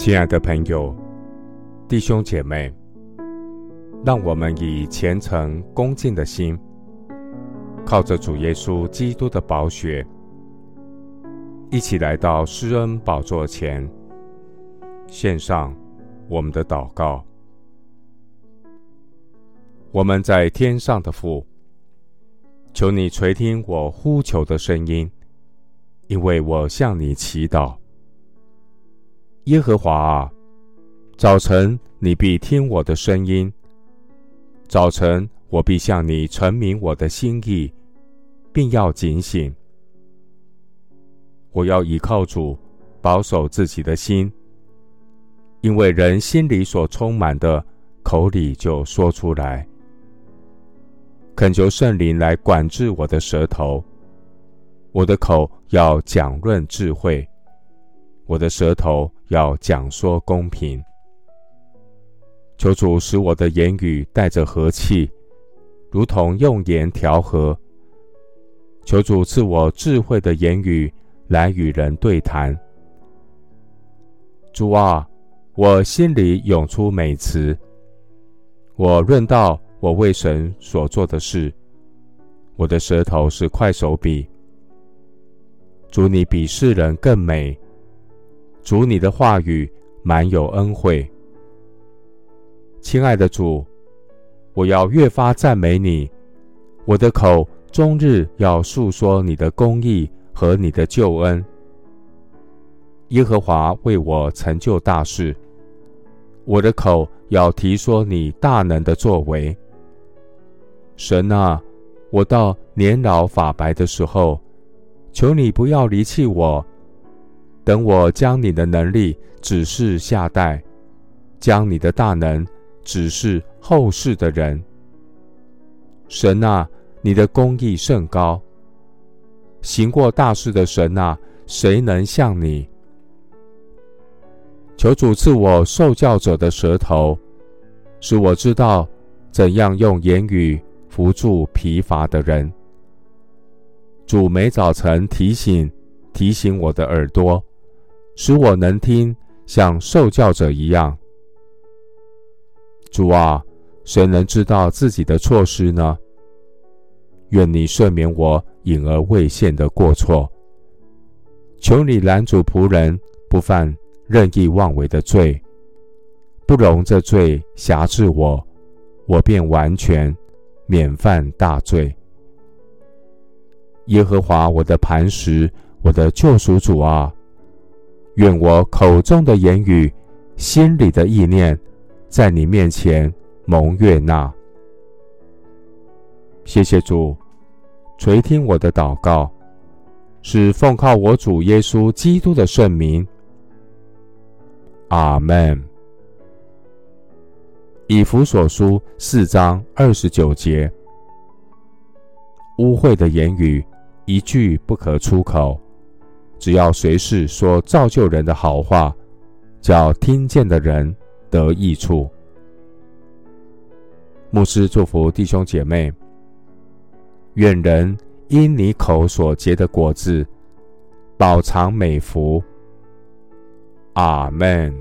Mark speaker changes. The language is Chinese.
Speaker 1: 亲爱的朋友、弟兄姐妹，让我们以虔诚恭敬的心，靠着主耶稣基督的宝血，一起来到施恩宝座前，献上我们的祷告。我们在天上的父，求你垂听我呼求的声音，因为我向你祈祷。耶和华啊，早晨你必听我的声音；早晨我必向你陈明我的心意，并要警醒。我要倚靠主，保守自己的心，因为人心里所充满的，口里就说出来。恳求圣灵来管制我的舌头，我的口要讲论智慧。我的舌头要讲说公平，求主使我的言语带着和气，如同用盐调和。求主赐我智慧的言语来与人对谈。主啊，我心里涌出美词，我论到我为神所做的事，我的舌头是快手笔。主，你比世人更美。主，你的话语满有恩惠，亲爱的主，我要越发赞美你，我的口终日要述说你的公义和你的救恩。耶和华为我成就大事，我的口要提说你大能的作为。神啊，我到年老发白的时候，求你不要离弃我。等我将你的能力指示下代，将你的大能指示后世的人。神啊，你的公义甚高，行过大事的神啊，谁能像你？求主赐我受教者的舌头，使我知道怎样用言语扶助疲乏的人。主每早晨提醒提醒我的耳朵。使我能听，像受教者一样。主啊，谁能知道自己的错失呢？愿你赦免我隐而未现的过错。求你拦阻仆人不犯任意妄为的罪，不容这罪辖制我，我便完全免犯大罪。耶和华我的磐石，我的救赎主啊！愿我口中的言语、心里的意念，在你面前蒙悦纳。谢谢主垂听我的祷告，是奉靠我主耶稣基督的圣名。阿门。以弗所书四章二十九节：污秽的言语一句不可出口。只要随时说造就人的好话，叫听见的人得益处。牧师祝福弟兄姐妹，愿人因你口所结的果子，饱尝美福。阿门。